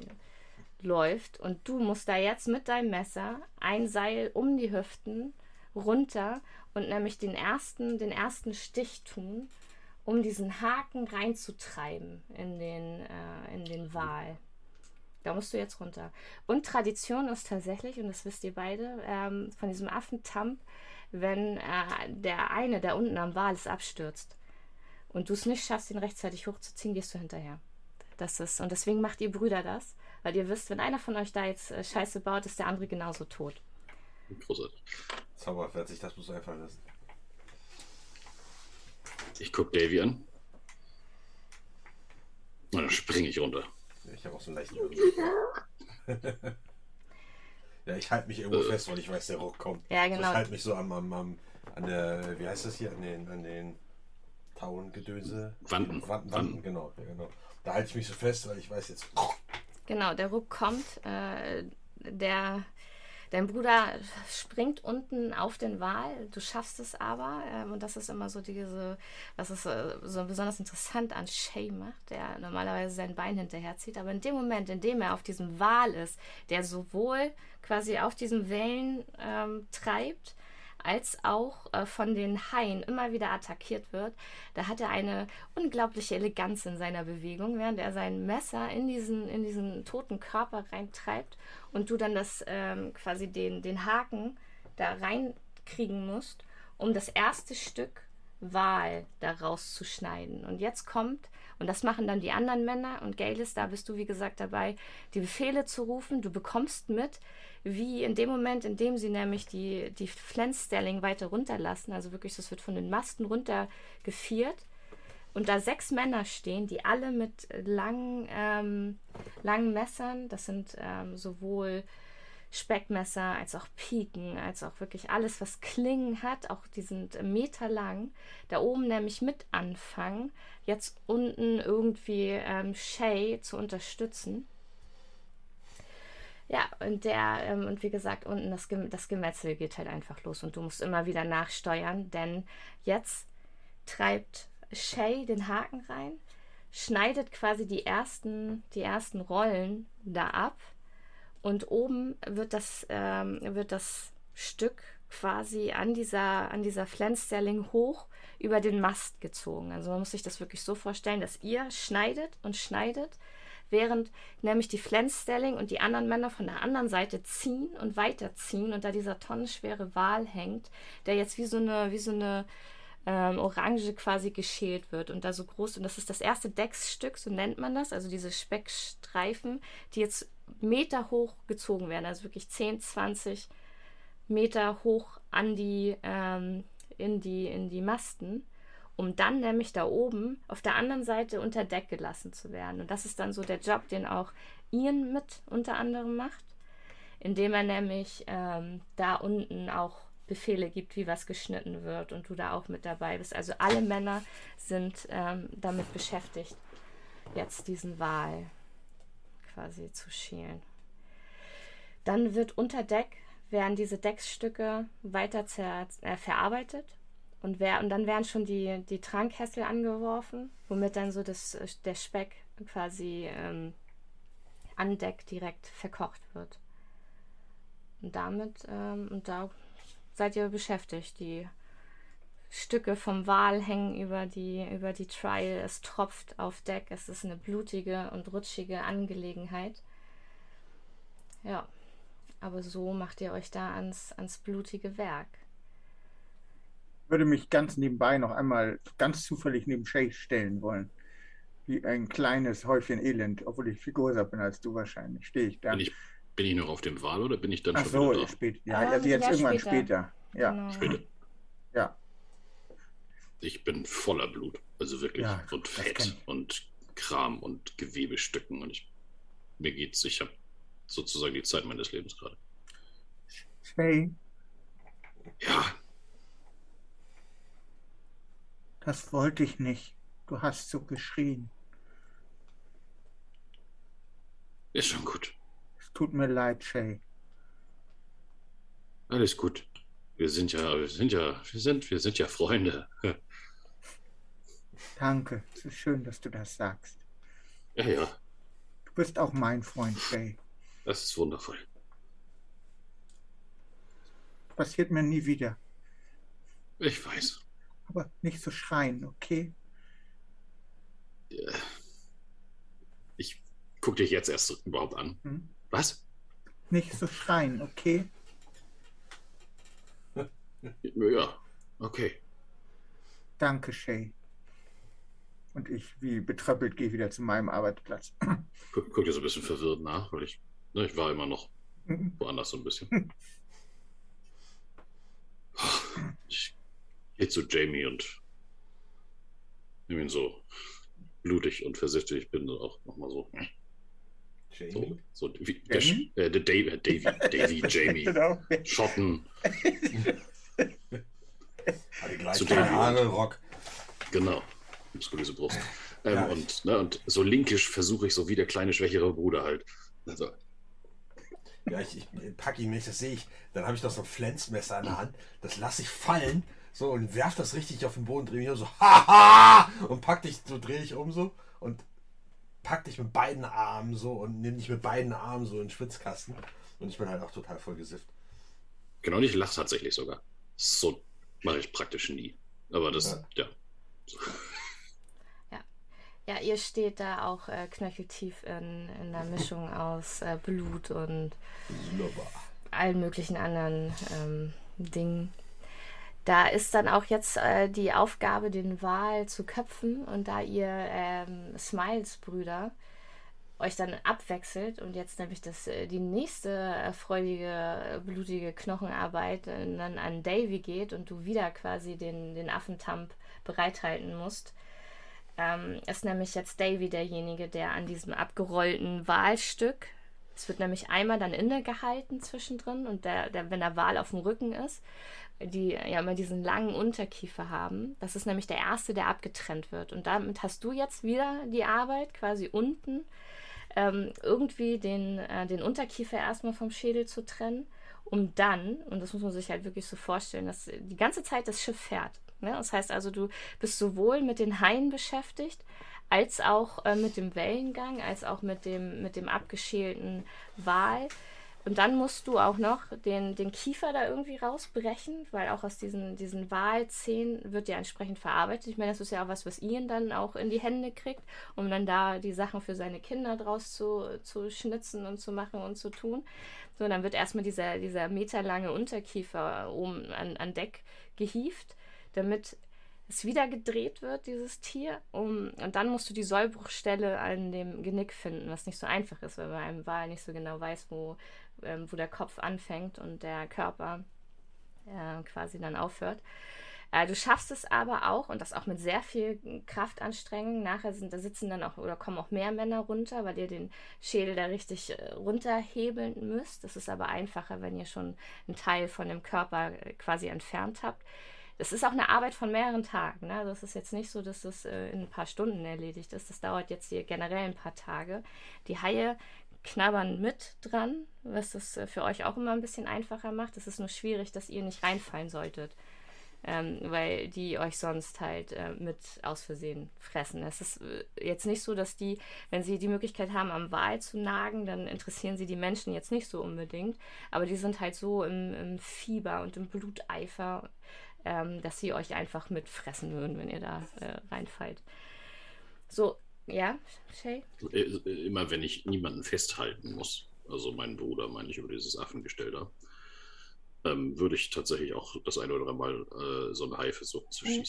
läuft. Und du musst da jetzt mit deinem Messer ein Seil um die Hüften runter und nämlich den ersten, den ersten Stich tun, um diesen Haken reinzutreiben in den, äh, in den Wal. Da musst du jetzt runter. Und Tradition ist tatsächlich, und das wisst ihr beide, ähm, von diesem Affentamp, wenn äh, der eine, der unten am Wal ist, abstürzt und du es nicht schaffst, ihn rechtzeitig hochzuziehen, gehst du hinterher. Das ist, und deswegen macht ihr Brüder das, weil ihr wisst, wenn einer von euch da jetzt äh, Scheiße baut, ist der andere genauso tot. Großartig. Sich das muss einfallen lassen. Ich gucke Davy an. Und dann springe ich runter. Ich habe auch so einen leichten ja, Ja, ich halte mich irgendwo äh, fest, weil ich weiß, der Ruck kommt. Ja, genau. So, ich halte mich so am, am, am, an der, wie heißt das hier, an den, an den Tauengedöse. Wanden. Wanden, Wanden, genau, ja, genau. Da halte ich mich so fest, weil ich weiß jetzt. Genau, der Ruck kommt. Äh, der Dein Bruder springt unten auf den Wal, du schaffst es aber. Ähm, und das ist immer so diese, was es äh, so besonders interessant an Shay macht, der normalerweise sein Bein hinterherzieht. Aber in dem Moment, in dem er auf diesem Wal ist, der sowohl quasi auf diesen Wellen ähm, treibt, als auch äh, von den Haien immer wieder attackiert wird, da hat er eine unglaubliche Eleganz in seiner Bewegung, während er sein Messer in diesen, in diesen toten Körper reintreibt und du dann das ähm, quasi den, den Haken da reinkriegen musst, um das erste Stück Wahl daraus zu schneiden. Und jetzt kommt, und das machen dann die anderen Männer, und Gaelis, da bist du wie gesagt dabei, die Befehle zu rufen. Du bekommst mit, wie in dem Moment, in dem sie nämlich die, die Flensstelling weiter runterlassen, also wirklich, das wird von den Masten runtergefiert, und da sechs Männer stehen, die alle mit langen, ähm, langen Messern, das sind ähm, sowohl Speckmesser als auch Piken, als auch wirklich alles, was Klingen hat, auch die sind meterlang, da oben nämlich mit anfangen, jetzt unten irgendwie ähm, Shay zu unterstützen. Ja, und der, ähm, und wie gesagt, unten das, das Gemetzel geht halt einfach los und du musst immer wieder nachsteuern, denn jetzt treibt Shay den Haken rein, schneidet quasi die ersten, die ersten Rollen da ab und oben wird das, ähm, wird das Stück quasi an dieser, an dieser Flensstelling hoch über den Mast gezogen. Also man muss sich das wirklich so vorstellen, dass ihr schneidet und schneidet während nämlich die Flensstelling und die anderen Männer von der anderen Seite ziehen und weiterziehen und da dieser tonnenschwere Wal hängt, der jetzt wie so eine, wie so eine ähm, Orange quasi geschält wird und da so groß, und das ist das erste Decksstück, so nennt man das, also diese Speckstreifen, die jetzt Meter hoch gezogen werden, also wirklich 10, 20 Meter hoch an die, ähm, in die, in die Masten um dann nämlich da oben auf der anderen Seite unter Deck gelassen zu werden. Und das ist dann so der Job, den auch Ian mit unter anderem macht, indem er nämlich ähm, da unten auch Befehle gibt, wie was geschnitten wird und du da auch mit dabei bist. Also alle Männer sind ähm, damit beschäftigt, jetzt diesen Wal quasi zu schälen. Dann wird unter Deck werden diese Decksstücke weiter äh, verarbeitet und, wer, und dann werden schon die, die Trankkessel angeworfen, womit dann so das, der Speck quasi ähm, an Deck direkt verkocht wird. Und damit, ähm, und da seid ihr beschäftigt. Die Stücke vom Wal hängen über die, über die Trial. Es tropft auf Deck. Es ist eine blutige und rutschige Angelegenheit. Ja, aber so macht ihr euch da ans, ans blutige Werk würde mich ganz nebenbei noch einmal ganz zufällig neben Shay stellen wollen. Wie ein kleines Häufchen Elend, obwohl ich viel größer bin als du wahrscheinlich. Stehe ich da. Bin ich, bin ich noch auf dem Wal oder bin ich dann Ach schon so, wieder da? Spät, ja, also jetzt ja, irgendwann später. später. Ja. Genau. Später. Ja. Ich bin voller Blut. Also wirklich. Ja, und Fett und Kram und Gewebestücken. Und ich, mir geht's, ich habe sozusagen die Zeit meines Lebens gerade. Shay. Ja, Das wollte ich nicht. Du hast so geschrien. Ist schon gut. Es tut mir leid, Shay. Alles gut. Wir sind ja, wir sind ja, wir sind, wir sind ja Freunde. Danke. Es ist schön, dass du das sagst. Ja, ja. Du bist auch mein Freund, Shay. Das ist wundervoll. Passiert mir nie wieder. Ich weiß. Aber nicht so schreien, okay? Ich guck dich jetzt erst überhaupt an. Hm? Was? Nicht so schreien, okay? Ja, okay. Danke, Shay. Und ich, wie betröppelt, gehe wieder zu meinem Arbeitsplatz. Guck, guck dir so ein bisschen verwirrt nach, weil ich, ne, ich war immer noch mhm. woanders so ein bisschen. gehe zu Jamie und nehme ihn so blutig und versichtig bin auch nochmal so. So, so wie der, äh, der Davy, Davy, Davy, Jamie, genau. Schotten. die gleichen Haare, Rock. Genau, muskulöse Brust. Ähm, ja, und, ne, und so linkisch versuche ich so wie der kleine, schwächere Bruder halt. Also. Ja, ich, ich packe ihn, ich das sehe, ich, dann habe ich noch so ein Flensmesser in der Hand. Das lasse ich fallen, so und werf das richtig auf den Boden, drehe mich um so, haha! Und pack dich, so drehe ich um so und pack dich mit beiden Armen so und nimm dich mit beiden Armen so in den Schwitzkasten. Und ich bin halt auch total voll gesifft. Genau, ich lache tatsächlich sogar. So mache ich praktisch nie. Aber das, ja. ja. Ja. ja. ihr steht da auch äh, knöcheltief in, in der Mischung aus äh, Blut und Slobber. allen möglichen anderen ähm, Dingen. Da ist dann auch jetzt äh, die Aufgabe, den Wal zu köpfen. Und da ihr ähm, Smiles-Brüder euch dann abwechselt und jetzt nämlich das, äh, die nächste erfreudige, blutige Knochenarbeit äh, dann an Davy geht und du wieder quasi den, den Affentamp bereithalten musst, ähm, ist nämlich jetzt Davy derjenige, der an diesem abgerollten Walstück, es wird nämlich einmal dann innegehalten zwischendrin und der, der, wenn der Wal auf dem Rücken ist, die ja immer diesen langen Unterkiefer haben. Das ist nämlich der erste, der abgetrennt wird. Und damit hast du jetzt wieder die Arbeit, quasi unten ähm, irgendwie den, äh, den Unterkiefer erstmal vom Schädel zu trennen, um dann, und das muss man sich halt wirklich so vorstellen, dass die ganze Zeit das Schiff fährt. Ne? Das heißt also, du bist sowohl mit den Haien beschäftigt, als auch äh, mit dem Wellengang, als auch mit dem, mit dem abgeschälten Wal. Und dann musst du auch noch den, den Kiefer da irgendwie rausbrechen, weil auch aus diesen, diesen Walzähnen wird ja entsprechend verarbeitet. Ich meine, das ist ja auch was, was Ian dann auch in die Hände kriegt, um dann da die Sachen für seine Kinder draus zu, zu schnitzen und zu machen und zu tun. So, dann wird erstmal dieser, dieser meterlange Unterkiefer oben an, an Deck gehieft, damit es wieder gedreht wird, dieses Tier. Um, und dann musst du die Sollbruchstelle an dem Genick finden, was nicht so einfach ist, weil man einem Wal nicht so genau weiß, wo, ähm, wo der Kopf anfängt und der Körper äh, quasi dann aufhört. Äh, du schaffst es aber auch, und das auch mit sehr viel Kraftanstrengung. Nachher sind, da sitzen dann auch oder kommen auch mehr Männer runter, weil ihr den Schädel da richtig äh, runterhebeln müsst. Das ist aber einfacher, wenn ihr schon einen Teil von dem Körper äh, quasi entfernt habt. Das ist auch eine Arbeit von mehreren Tagen. Ne? Das ist jetzt nicht so, dass das äh, in ein paar Stunden erledigt ist. Das dauert jetzt hier generell ein paar Tage. Die Haie knabbern mit dran, was das äh, für euch auch immer ein bisschen einfacher macht. Es ist nur schwierig, dass ihr nicht reinfallen solltet, ähm, weil die euch sonst halt äh, mit aus Versehen fressen. Es ist äh, jetzt nicht so, dass die, wenn sie die Möglichkeit haben, am Wal zu nagen, dann interessieren sie die Menschen jetzt nicht so unbedingt, aber die sind halt so im, im Fieber und im Bluteifer, ähm, dass sie euch einfach mitfressen würden, wenn ihr da äh, reinfallt. So, ja, Shay? Äh, äh, immer wenn ich niemanden festhalten muss, also meinen Bruder, meine ich, über dieses Affengestell da, ähm, würde ich tatsächlich auch das eine oder andere Mal äh, so eine Hai versuchen zu mhm.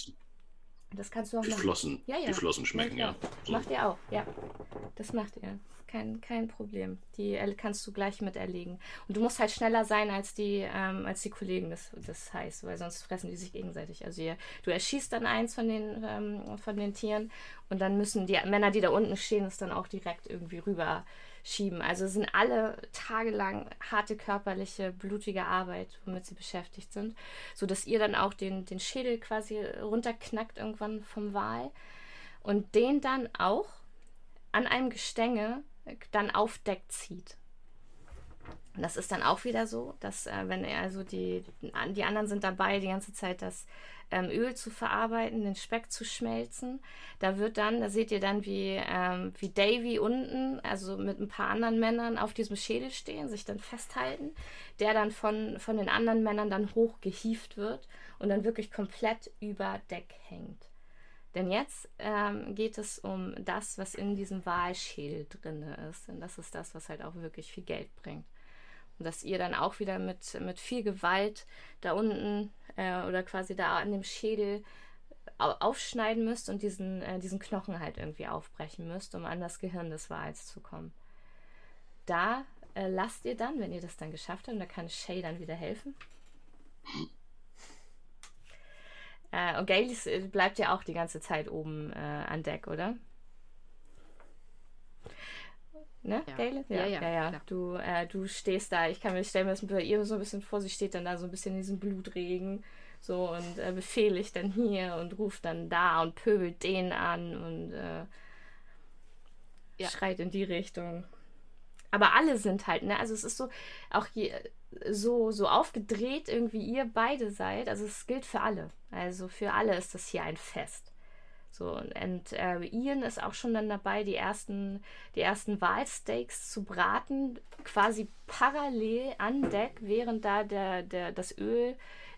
Das kannst du auch die machen. Flossen, ja, ja. Die Flossen schmecken, ja. ja. So. Macht ihr auch, ja. Das macht ihr. Kein, kein Problem. Die kannst du gleich mit erlegen. Und du musst halt schneller sein als die, ähm, als die Kollegen des, des Hais, weil sonst fressen die sich gegenseitig. Also ihr, du erschießt dann eins von den, ähm, von den Tieren und dann müssen die Männer, die da unten stehen, es dann auch direkt irgendwie rüber schieben. Also sind alle tagelang harte körperliche, blutige Arbeit, womit sie beschäftigt sind, sodass ihr dann auch den, den Schädel quasi runterknackt irgendwann vom Wal und den dann auch an einem Gestänge dann auf Deck zieht. Und das ist dann auch wieder so, dass äh, wenn er also die, die anderen sind dabei, die ganze Zeit das ähm, Öl zu verarbeiten, den Speck zu schmelzen. Da wird dann, da seht ihr dann, wie, ähm, wie Davy unten, also mit ein paar anderen Männern auf diesem Schädel stehen, sich dann festhalten, der dann von, von den anderen Männern dann hochgehieft wird und dann wirklich komplett über Deck hängt. Denn jetzt ähm, geht es um das, was in diesem Wahlschädel drin ist. Und das ist das, was halt auch wirklich viel Geld bringt. Und dass ihr dann auch wieder mit, mit viel Gewalt da unten äh, oder quasi da an dem Schädel aufschneiden müsst und diesen, äh, diesen Knochen halt irgendwie aufbrechen müsst, um an das Gehirn des Wals zu kommen. Da äh, lasst ihr dann, wenn ihr das dann geschafft habt, da kann Shay dann wieder helfen. Äh, und äh, bleibt ja auch die ganze Zeit oben äh, an Deck, oder? Ne, Ja. Gayle? Ja, ja, ja. klar. Du, äh, du stehst da, ich kann mir stellen, mir das bei ihr so ein bisschen vor, sie steht dann da so ein bisschen in diesem Blutregen so und äh, befehligt dann hier und ruft dann da und pöbelt den an und äh, Ja. schreit in die Richtung. Aber alle sind halt, ne? Also es ist so, auch je, so, so aufgedreht irgendwie ihr beide seid. Also es gilt für alle. Also für alle ist das hier ein Fest. So, und, äh, Ian ist auch schon dann dabei, die ersten, die ersten Walsteaks zu braten, quasi parallel an Deck, während da der, der, das Öl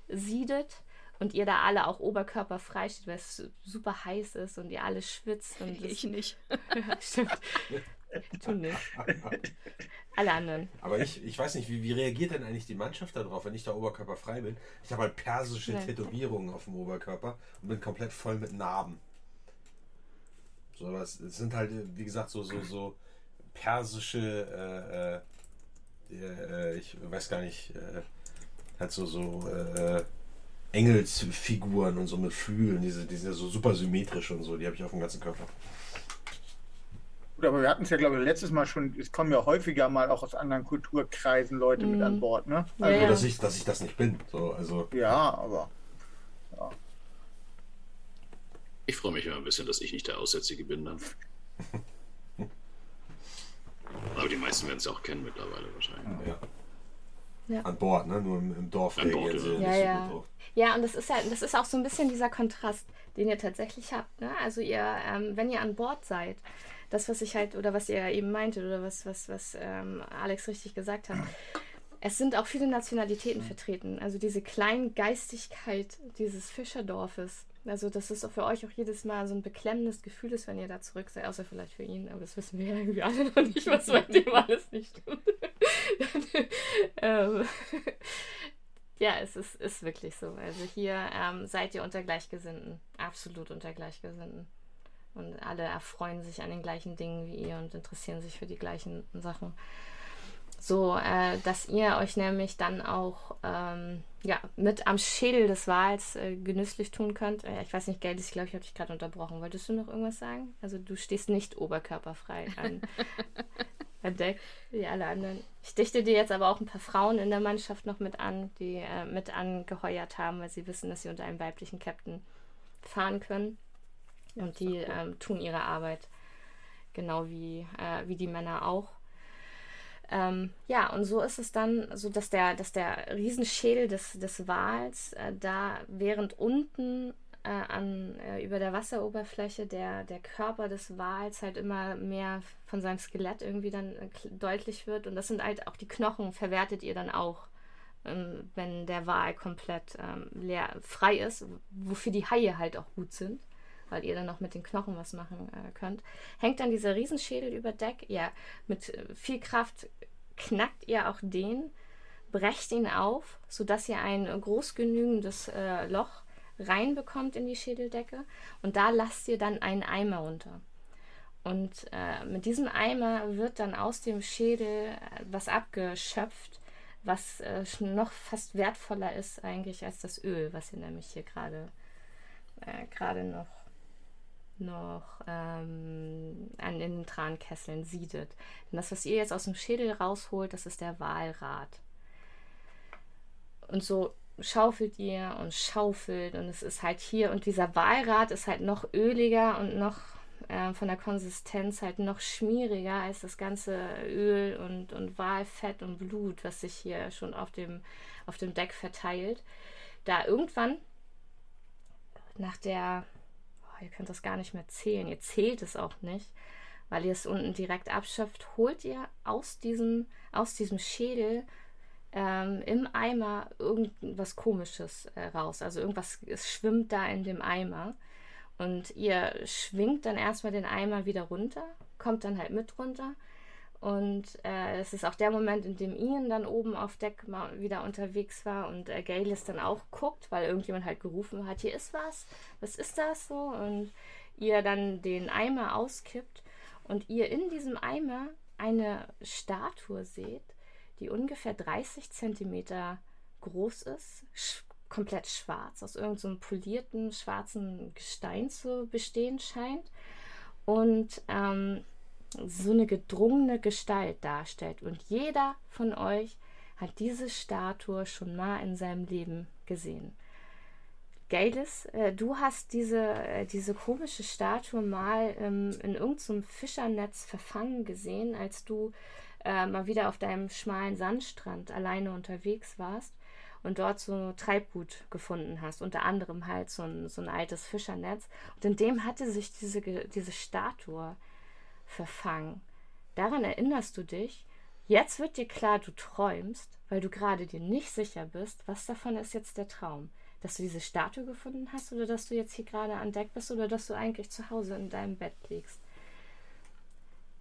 siedet und ihr da alle auch oberkörperfrei steht, weil es super heiß ist und ihr alle schwitzt. Und Ich nicht. stimmt. Du nicht. Alle anderen. Aber ich, ich weiß nicht, wie, wie reagiert denn eigentlich die Mannschaft darauf, wenn ich da oberkörperfrei bin? Ich habe halt persische Nee. Tätowierungen auf dem Oberkörper und bin komplett voll mit Narben. So, aber es, es sind halt, wie gesagt, so, so, so persische, äh, äh, äh, ich weiß gar nicht, äh, halt so, so äh, Engelsfiguren und so mit Flügeln, diese, die sind ja so super symmetrisch und so, die habe ich auf dem ganzen Körper. Gut, aber wir hatten es ja, glaube ich, letztes Mal schon, es kommen ja häufiger mal auch aus anderen Kulturkreisen Leute mit an Bord, ne? Ja, Also, ja. dass, ich, dass ich das nicht bin. So, also, Ja, aber Ich freue mich immer ein bisschen, dass ich nicht der Aussätzige bin dann. Aber die meisten werden es ja auch kennen mittlerweile wahrscheinlich. ja. Ja. An Bord, ne? Nur im, im Dorf An Bord, ja. nicht Ja, so ja. Ja, und das ist halt, das ist auch so ein bisschen dieser Kontrast, den ihr tatsächlich habt. Ne? Also ihr, ähm, wenn ihr an Bord seid, das, was ich halt, oder was ihr eben meintet, oder was, was, was ähm, Alex richtig gesagt hat, es sind auch viele Nationalitäten vertreten. Also diese Kleingeistigkeit dieses Fischerdorfes. Also, dass es auch für euch auch jedes Mal so ein beklemmendes Gefühl ist, wenn ihr da zurück seid, außer vielleicht für ihn, aber das wissen wir ja irgendwie alle noch nicht, was bei dem alles nicht stimmt. ähm, ja, es ist, ist wirklich so. Also hier ähm, seid ihr unter Gleichgesinnten. Absolut unter Gleichgesinnten. Und alle erfreuen sich an den gleichen Dingen wie ihr und interessieren sich für die gleichen Sachen. So, äh, dass ihr euch nämlich dann auch ähm, ja, mit am Schädel des Wals äh, genüsslich tun könnt. Äh, ich weiß nicht, Geld, ich glaube, ich habe dich gerade unterbrochen. Wolltest du noch irgendwas sagen? Also du stehst nicht oberkörperfrei an, an Deck, wie alle anderen. Ich dichte dir jetzt aber auch ein paar Frauen in der Mannschaft noch mit an, die äh, mit angeheuert haben, weil sie wissen, dass sie unter einem weiblichen Captain fahren können. Und die ähm, tun ihre Arbeit genau wie, äh, wie die Männer auch. Ähm, ja, und so ist es dann, so dass der, dass der Riesenschädel des, des Wals äh, da, während unten äh, an, äh, über der Wasseroberfläche der, der Körper des Wals halt immer mehr von seinem Skelett irgendwie dann äh, deutlich wird. Und das sind halt auch die Knochen, verwertet ihr dann auch, ähm, wenn der Wal komplett ähm, leer, frei ist, wofür die Haie halt auch gut sind weil ihr dann noch mit den Knochen was machen äh, könnt. Hängt dann dieser Riesenschädel über Deck. Ja, mit äh, viel Kraft knackt ihr auch den, brecht ihn auf, sodass ihr ein groß genügendes äh, Loch reinbekommt in die Schädeldecke und da lasst ihr dann einen Eimer runter. Und äh, mit diesem Eimer wird dann aus dem Schädel äh, was abgeschöpft, was äh, noch fast wertvoller ist eigentlich als das Öl, was ihr nämlich hier gerade äh, gerade noch noch ähm, an den Trankesseln siedet. Denn das, was ihr jetzt aus dem Schädel rausholt, das ist der Walrat. Und so schaufelt ihr und schaufelt und es ist halt hier und dieser Walrat ist halt noch öliger und noch äh, von der Konsistenz halt noch schmieriger als das ganze Öl und, und Walfett und Blut, was sich hier schon auf dem, auf dem Deck verteilt. Da irgendwann nach der ihr könnt das gar nicht mehr zählen, ihr zählt es auch nicht, weil ihr es unten direkt abschöpft, holt ihr aus diesem, aus diesem Schädel ähm, im Eimer irgendwas Komisches äh, raus. Also irgendwas es schwimmt da in dem Eimer. Und ihr schwingt dann erstmal den Eimer wieder runter, kommt dann halt mit runter. Und äh, es ist auch der Moment, in dem Ian dann oben auf Deck mal wieder unterwegs war und äh, Gaelis dann auch guckt, weil irgendjemand halt gerufen hat, hier ist was, was ist das so? Und ihr dann den Eimer auskippt und ihr in diesem Eimer eine Statue seht, die ungefähr 30 Zentimeter groß ist, sch komplett schwarz, aus irgendeinem so polierten schwarzen Gestein zu bestehen scheint. Und ähm, so eine gedrungene Gestalt darstellt. Und jeder von euch hat diese Statue schon mal in seinem Leben gesehen. Gailis, äh, du hast diese, äh, diese komische Statue mal ähm, in irgendeinem Fischernetz verfangen gesehen, als du äh, mal wieder auf deinem schmalen Sandstrand alleine unterwegs warst und dort so Treibgut gefunden hast, unter anderem halt so ein, so ein altes Fischernetz. Und in dem hatte sich diese, diese Statue verfangen. Daran erinnerst du dich. Jetzt wird dir klar, du träumst, weil du gerade dir nicht sicher bist, was davon ist jetzt der Traum. Dass du diese Statue gefunden hast oder dass du jetzt hier gerade an Deck bist oder dass du eigentlich zu Hause in deinem Bett liegst.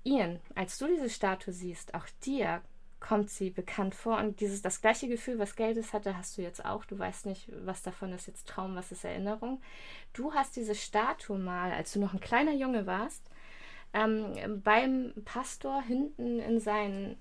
Ian, als du diese Statue siehst, auch dir kommt sie bekannt vor und dieses das gleiche Gefühl, was Geldes hatte, hast du jetzt auch. Du weißt nicht, was davon ist jetzt Traum, was ist Erinnerung. Du hast diese Statue mal, als du noch ein kleiner Junge warst, ähm, beim Pastor hinten in, sein,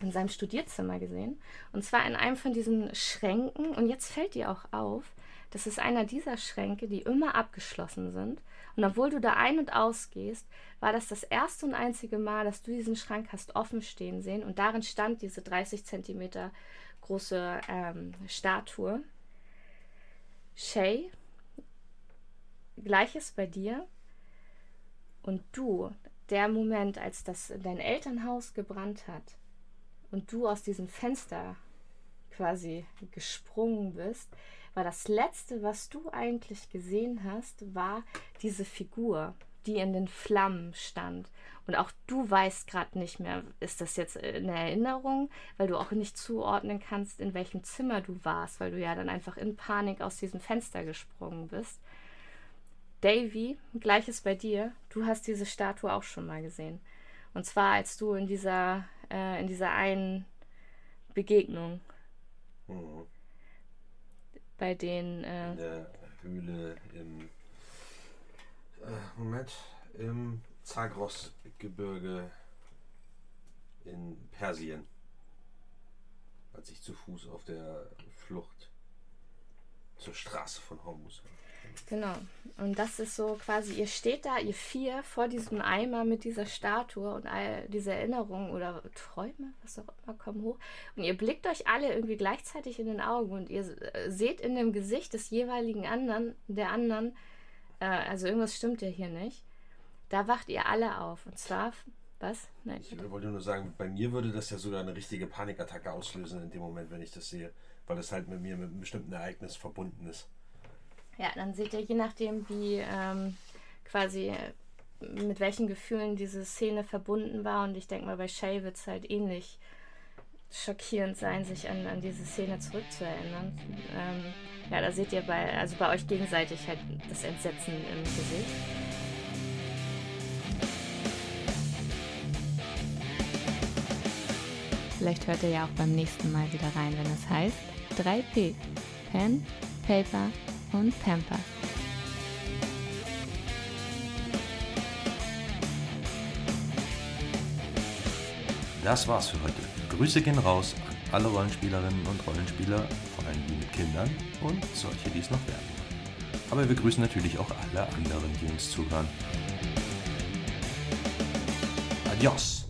in seinem Studierzimmer gesehen. Und zwar in einem von diesen Schränken. Und jetzt fällt dir auch auf, das ist einer dieser Schränke, die immer abgeschlossen sind. Und obwohl du da ein- und ausgehst, war das das erste und einzige Mal, dass du diesen Schrank hast offen stehen sehen. Und darin stand diese 30 Zentimeter große ähm, Statue. Shay, gleiches bei dir. Und du, der Moment, als das dein Elternhaus gebrannt hat und du aus diesem Fenster quasi gesprungen bist, war das Letzte, was du eigentlich gesehen hast, war diese Figur, die in den Flammen stand. Und auch du weißt gerade nicht mehr, ist das jetzt eine Erinnerung, weil du auch nicht zuordnen kannst, in welchem Zimmer du warst, weil du ja dann einfach in Panik aus diesem Fenster gesprungen bist. Davy, gleiches bei dir, du hast diese Statue auch schon mal gesehen. Und zwar als du in dieser, äh, in dieser einen Begegnung mhm. bei den. Äh, in der Höhle im. Äh, Moment. Im Zagros-Gebirge in Persien. Als ich zu Fuß auf der Flucht zur Straße von Hormuz war. Genau. Und das ist so quasi, ihr steht da, ihr vier, vor diesem Eimer mit dieser Statue und all diese Erinnerungen oder Träume, was auch immer, kommen hoch. Und ihr blickt euch alle irgendwie gleichzeitig in den Augen und ihr äh, seht in dem Gesicht des jeweiligen anderen, der anderen, äh, also irgendwas stimmt ja hier nicht. Da wacht ihr alle auf. Und zwar, was? Nein. Ich wollte nur sagen, bei mir würde das ja sogar eine richtige Panikattacke auslösen in dem Moment, wenn ich das sehe. Weil das halt mit mir mit einem bestimmten Ereignis verbunden ist. Ja, dann seht ihr, je nachdem, wie ähm, quasi mit welchen Gefühlen diese Szene verbunden war. Und ich denke mal, bei Shay wird es halt ähnlich schockierend sein, sich an, an diese Szene zurückzuerinnern. Ähm, ja, da seht ihr bei, also bei euch gegenseitig halt das Entsetzen im Gesicht. Vielleicht hört ihr ja auch beim nächsten Mal wieder rein, wenn es heißt 3P. Pen, Paper, und Pampers. Das war's für heute. Grüße gehen raus an alle Rollenspielerinnen und Rollenspieler, vor allem die mit Kindern und solche, die es noch werden. Aber wir grüßen natürlich auch alle anderen, die uns zuhören. Adios!